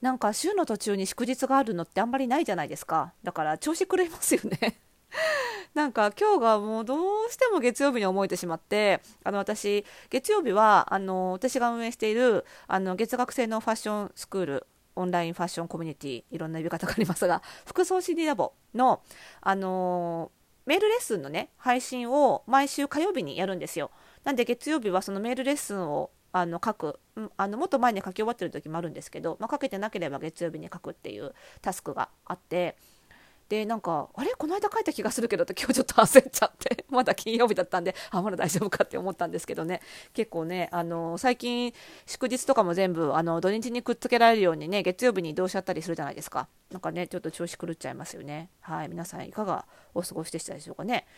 なんか週の途中に祝日があるのってあんまりないじゃないですか。だから調子狂いますよね。なんか今日がもうどうしても月曜日に思えてしまってあの私月曜日はあの私が運営しているあの月額制のファッションスクールオンラインファッションコミュニティいろんな呼び方がありますが服装心理ラボの、あのメールレッスンのね配信を毎週火曜日にやるんですよ。なんで月曜日はそのメールレッスンをあの書くあのもっと前に書き終わってる時もあるんですけど、まあ、書けてなければ月曜日に書くっていうタスクがあってでなんかあれ？この間書いた気がするけどって今日ちょっと焦っちゃって まだ金曜日だったんであまだ大丈夫かって思ったんですけどね。結構ねあの最近祝日とかも全部あの土日にくっつけられるようにね月曜日に移動しちゃったりするじゃないですか。なんかねちょっと調子狂っちゃいますよね。はい皆さんいかがお過ごしでしたでしょうかね。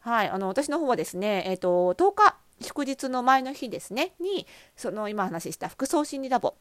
はいあの私の方はですねえっ、ー、と10日祝日の前の日ですねにその今話した服装心理ラボ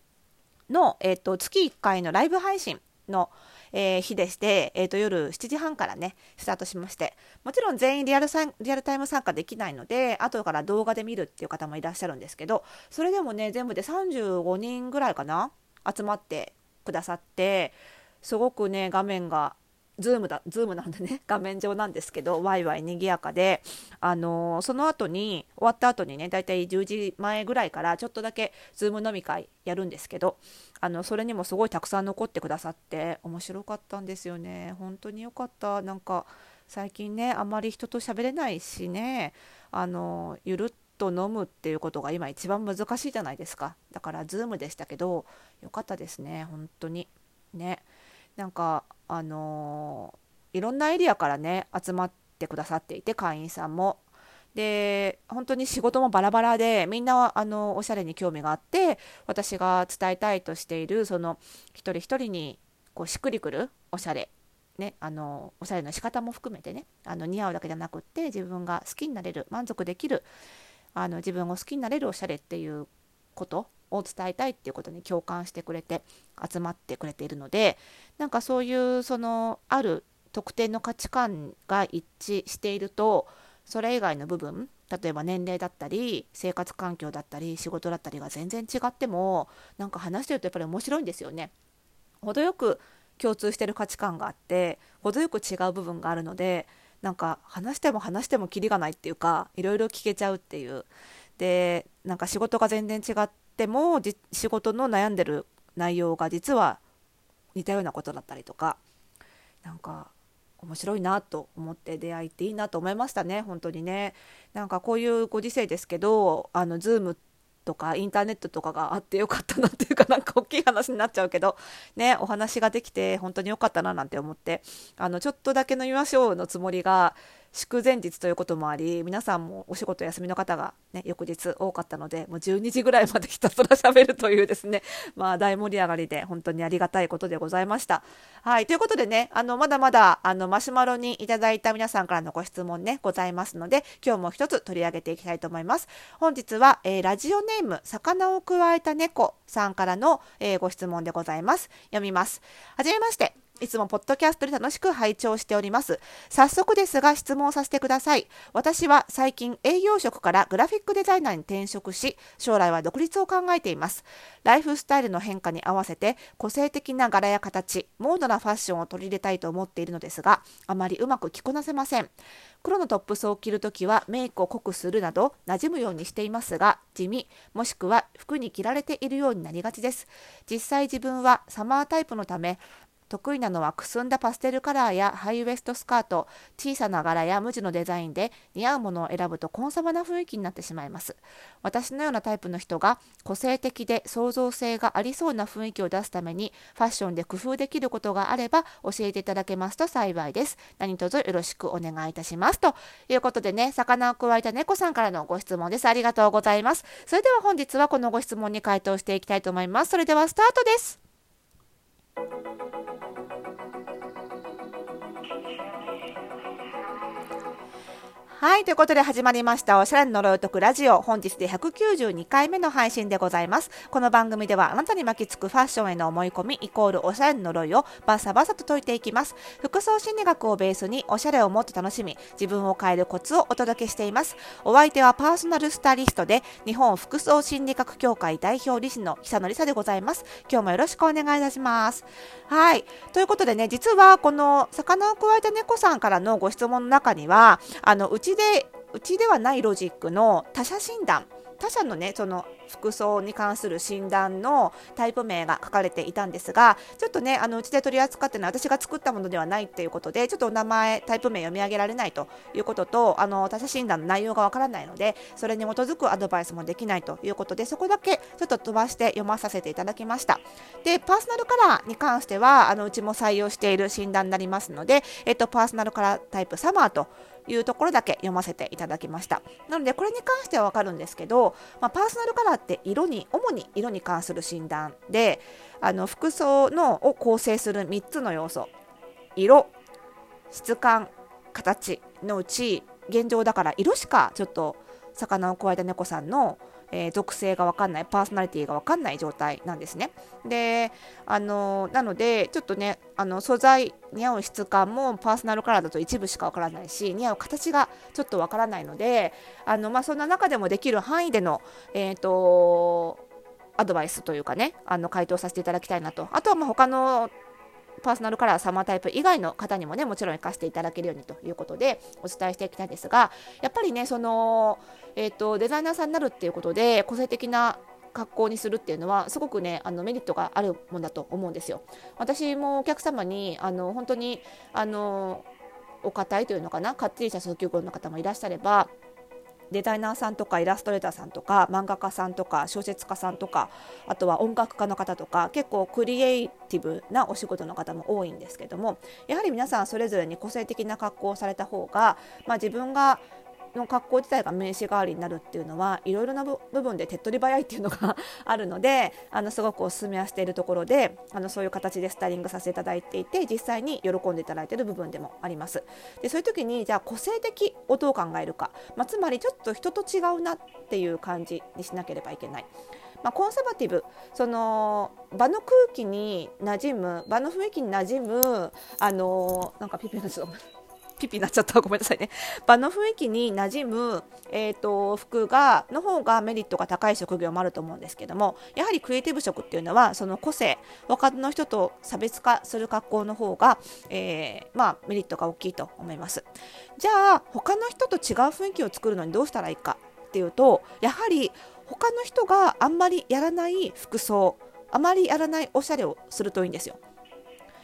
の、えーと、月1回のライブ配信の、えー、日でして、えーと、夜7時半からねスタートしましてもちろん全員リアルリアルタイム参加できないので後から動画で見るっていう方もいらっしゃるんですけどそれでもね全部で35人ぐらいかな集まってくださってすごくね画面が Zoomだ、 Zoomなんでね、画面上なんですけど、ワイワイ賑やかで、あのー、その後に、終わった後にね、だいたい10時前ぐらいからちょっとだけ Zoom飲み会やるんですけど、あの、それにもすごいたくさん残ってくださって、面白かったんですよね。本当によかった。なんか、最近ね、あまり人と喋れないしね、あのー、ゆるっと飲むっていうことが今一番難しいじゃないですか。だから、 Zoomでしたけど、よかったですね、本当に。ね。なんかあのー、いろんなエリアからね集まってくださっていて会員さんも。で本当に仕事もバラバラでみんなあのおしゃれに興味があって私が伝えたいとしているその一人一人にこうしっくりくるおしゃれね、あのおしゃれの仕方も含めてねあの似合うだけじゃなくって自分が好きになれる満足できるあの自分を好きになれるおしゃれっていうことを伝えたいっていうことに共感してくれて集まってくれているのでなんかそういうそのある特定の価値観が一致しているとそれ以外の部分例えば年齢だったり生活環境だったり仕事だったりが全然違ってもなんか話してるとやっぱり面白いんですよね。程よく共通してる価値観があって程よく違う部分があるのでなんか話しても話してもキリがないっていうかいろいろ聞けちゃうっていうでなんか仕事が全然違っても仕事の悩んでる内容が実は似たようなことだったりとかなんか面白いなと思って出会いっていいなと思いましたね本当にね。なんかこういうご時世ですけどあの Zoom とかインターネットとかがあってよかったなっていうか なんか大きい話になっちゃうけどねお話ができて本当によかったななんて思ってあのちょっとだけ飲みましょうのつもりが祝前日ということもあり皆さんもお仕事休みの方が、ね、翌日多かったのでもう12時ぐらいまでひたすら喋るというですね まあ大盛り上がりで本当にありがたいことでございました。はいということでねあのまだまだあのマシュマロにいただいた皆さんからのご質問ねございますので今日も一つ取り上げていきたいと思います。本日は、えー、ラジオネーム魚をくわえた猫さんからの、えー、ご質問でございます。読みます。はじめまして。いつもポッドキャストで楽しく拝聴しております。早速ですが質問させてください。私は最近営業職からグラフィックデザイナーに転職し、将来は独立を考えています。ライフスタイルの変化に合わせて個性的な柄や形、モードなファッションを取り入れたいと思っているのですが、あまりうまく着こなせません。黒のトップスを着るときはメイクを濃くするなど馴染むようにしていますが地味もしくは服に着られているようになりがちです実際自分はサマータイプのため得意なのはくすんだパステルカラーやハイウエストスカート、小さな柄や無地のデザインで似合うものを選ぶとコンサバな雰囲気になってしまいます。私のようなタイプの人が個性的で創造性がありそうな雰囲気を出すためにファッションで工夫できることがあれば教えていただけますと幸いです。何卒よろしくお願いいたします。ということでね、魚をくわえた猫さんからのご質問です。ありがとうございます。それでは本日はこのご質問に回答していきたいと思います。それではスタートです。はい、ということで始まりました、おしゃれの呪いを解くラジオ。本日で192回目の配信でございます。この番組では、あなたに巻きつくファッションへの思い込み、イコールおしゃれの呪いをバサバサと解いていきます。服装心理学をベースに、おしゃれをもっと楽しみ、自分を変えるコツをお届けしています。お相手はパーソナルスタリストで、日本服装心理学協会代表理事の久野里沙でございます。今日もよろしくお願いいたします。はい。ということでね、実はこの魚をくわえた猫さんからのご質問の中には、あの、うちでうちではないロジックの他者診断。他者のねその服装に関する診断のタイプ名が書かれていたんですがちょっとねあのうちで取り扱ってるのは私が作ったものではないっていうことでちょっとお名前タイプ名読み上げられないということとあの他者診断の内容がわからないのでそれに基づくアドバイスもできないということでそこだけちょっと飛ばして読まさせていただきました。でパーソナルカラーに関してはあのうちも採用している診断になりますので、えっと、パーソナルカラータイプサマーというところだけ読ませていただきました。なのでこれに関してはわかるんですけど、まあ、パーソナルカラーって色に主に色に関する診断であの服装のを構成する3つの要素。色質感形のうち現状だから色しかちょっと魚を加えた猫さんのえー、属性が分かんないパーソナリティが分かんない状態なんですね。であのなのでちょっとねあの素材似合う質感もパーソナルカラーだと一部しか分からないし似合う形がちょっと分からないのであの、まあ、そんな中でもできる範囲での、えーとアドバイスというかねあの回答させていただきたいなとあとはまあ他のパーソナルカラーサマータイプ以外の方にもねもちろん活かしていただけるようにということでお伝えしていきたいんですがやっぱりねその、えーと、デザイナーさんになるっていうことで個性的な格好にするっていうのはすごくねあのメリットがあるもんだと思うんですよ。私もお客様にあの本当にあのお堅いというのかなかっちりした訴求語の方もいらっしゃればデザイナーさんとかイラストレーターさんとか漫画家さんとか小説家さんとかあとは音楽家の方とか結構クリエイティブなお仕事の方も多いんですけどもやはり皆さんそれぞれに個性的な格好をされた方が、まあ、自分がの格好自体が名刺代わりになるっていうのはいろいろな部分で手っ取り早いっていうのが あるのであのすごくお勧めはしているところであのそういう形でスタイリングさせていただいていて実際に喜んでいただいている部分でもあります。でそういう時にじゃあ個性的をどう考えるか、まあ、つまりちょっと人と違うなっていう感じにしなければいけない。まあ、コンサバティブ。その場の空気に馴染む場の雰囲気に馴染むあのなんかピピのちょっとピピになっちゃった。ごめんなさいね。場の雰囲気に馴染む、えーと、服がの方がメリットが高い職業もあると思うんですけどもやはりクリエイティブ職っていうのはその個性他の人と差別化する格好の方が、えー、まあ、メリットが大きいと思います。じゃあ他の人と違う雰囲気を作るのにどうしたらいいかっていうとやはり他の人があんまりやらない服装あまりやらないおしゃれをするといいんですよ。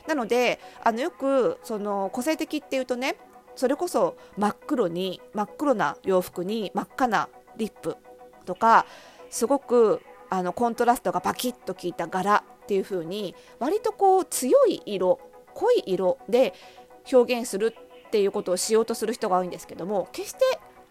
なのであのよくその個性的っていうとねそれこそ真っ黒に真っ黒な洋服に真っ赤なリップとかすごくあのコントラストがバキッと効いた柄っていう風に割とこう強い色濃い色で表現するっていうことをしようとする人が多いんですけども決して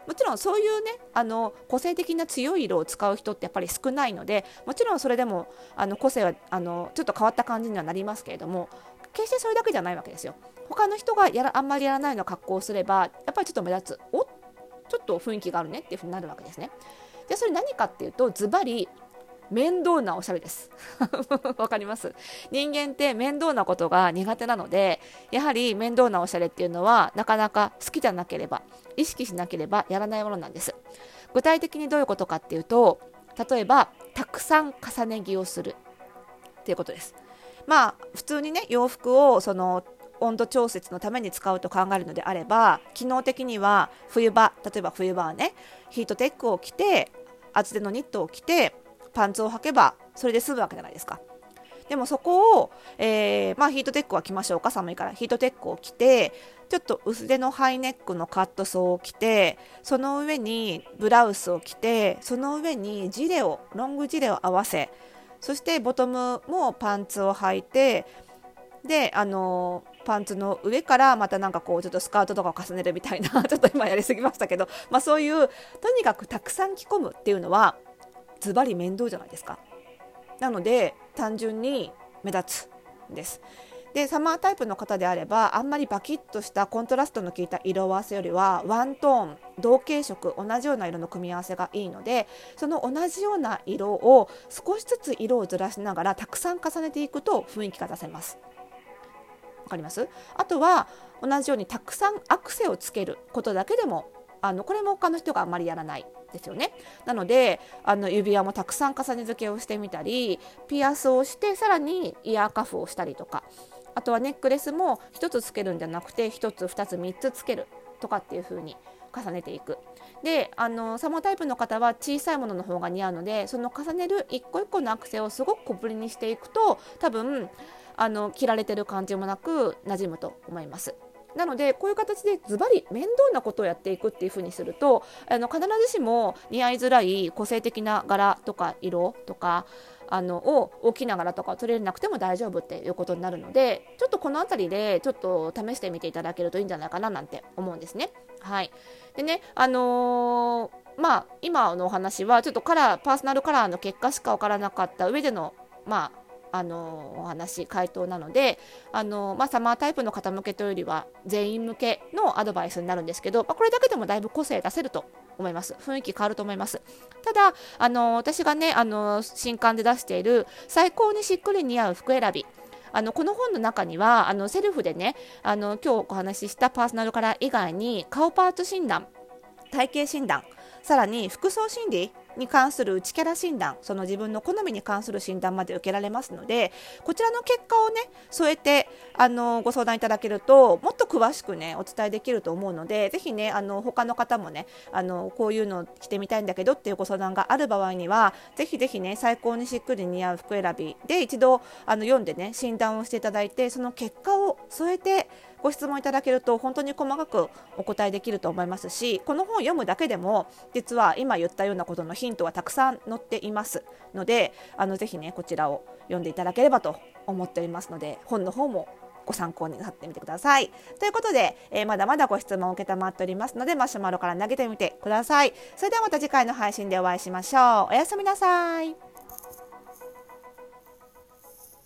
もちろんそういうねあの個性的な強い色を使う人ってやっぱり少ないのでもちろんそれでもあの個性はあのちょっと変わった感じにはなりますけれども決してそれだけじゃないわけですよ。他の人がやらあんまりやらないような格好をすればやっぱりちょっと目立つおちょっと雰囲気があるねっていうふうになるわけですね。でそれ何かっていうとズバリ面倒なおしゃれです。わかります？人間って面倒なことが苦手なので、やはり面倒なおしゃれっていうのはなかなか好きじゃなければ、意識しなければやらないものなんです。具体的にどういうことかっていうと、例えば、たくさん重ね着をするっていうことです。まあ、普通にね、洋服をその温度調節のために使うと考えるのであれば機能的には冬場例えば冬場はねヒートテックを着て厚手のニットを着てパンツを履けばそれで済むわけじゃないですかでもそこを、えー、まあ、ヒートテックは着ましょうか寒いから。ヒートテックを着てちょっと薄手のハイネックのカットソーを着てその上にブラウスを着てその上にジレをロングジレを合わせそしてボトムもパンツを履いてであのパンツの上からまたなんかこうちょっとスカートとかを重ねるみたいな ちょっと今やりすぎましたけど、まあ、そういうとにかくたくさん着込むっていうのはズバリ面倒じゃないですか。なので単純に目立つんです。でサマータイプの方であればあんまりバキッとしたコントラストの効いた色合わせよりはワントーン同系色同じような色の組み合わせがいいのでその同じような色を少しずつ色をずらしながらたくさん重ねていくと雰囲気が出せます。わかります？あとは同じようにたくさんアクセをつけることだけでもあのこれも他の人があまりやらない。ですよねなのであの指輪もたくさん重ね付けをしてみたりピアスをしてさらにイヤーカフをしたりとかあとはネックレスも1つつけるんじゃなくて1つ2つ3つつけるとかっていう風に重ねていくであのサモタイプの方は小さいものの方が似合うのでその重ねる一個一個のアクセをすごく小ぶりにしていくと多分あの着られてる感じもなく馴染むと思います。なのでこういう形でズバリ面倒なことをやっていくっていう風にするとあの必ずしも似合いづらい個性的な柄とか色とかあのを大きな柄とかを取れなくても大丈夫っていうことになるのでちょっとこの辺りでちょっと試してみていただけるといいんじゃないかななんて思うんですね。はい、でねあのー、まあ今のお話はちょっとカラーパーソナルカラーの結果しか分からなかった上でのまああのお話回答なのであの、まあ、サマータイプの方向けというよりは全員向けのアドバイスになるんですけど、まあ、これだけでもだいぶ個性出せると思います。雰囲気変わると思います。ただあの私がねあの新刊で出している最高にしっくり似合う服選び。あのこの本の中にはあのセルフでねあの今日お話ししたパーソナルカラー以外に顔パーツ診断体型診断さらに服装心理に関する内キャラ診断その自分の好みに関する診断まで受けられますのでこちらの結果をね添えてあのご相談いただけるともっと詳しくねお伝えできると思うのでぜひねあの他の方もねあのこういうの着てみたいんだけどっていうご相談がある場合にはぜひぜひね最高にしっくり似合う服選びで一度あの読んでね診断をしていただいてその結果を添えてご質問いただけると本当に細かくお答えできると思いますしこの本を読むだけでも実は今言ったようなことのヒントはたくさん載っていますのであのぜひねこちらを読んでいただければと思っておりますので本の方もご参考になってみてください。ということで、えー、まだまだご質問を承っておりますのでマシュマロから投げてみてください。それではまた次回の配信でお会いしましょう。おやすみなさい。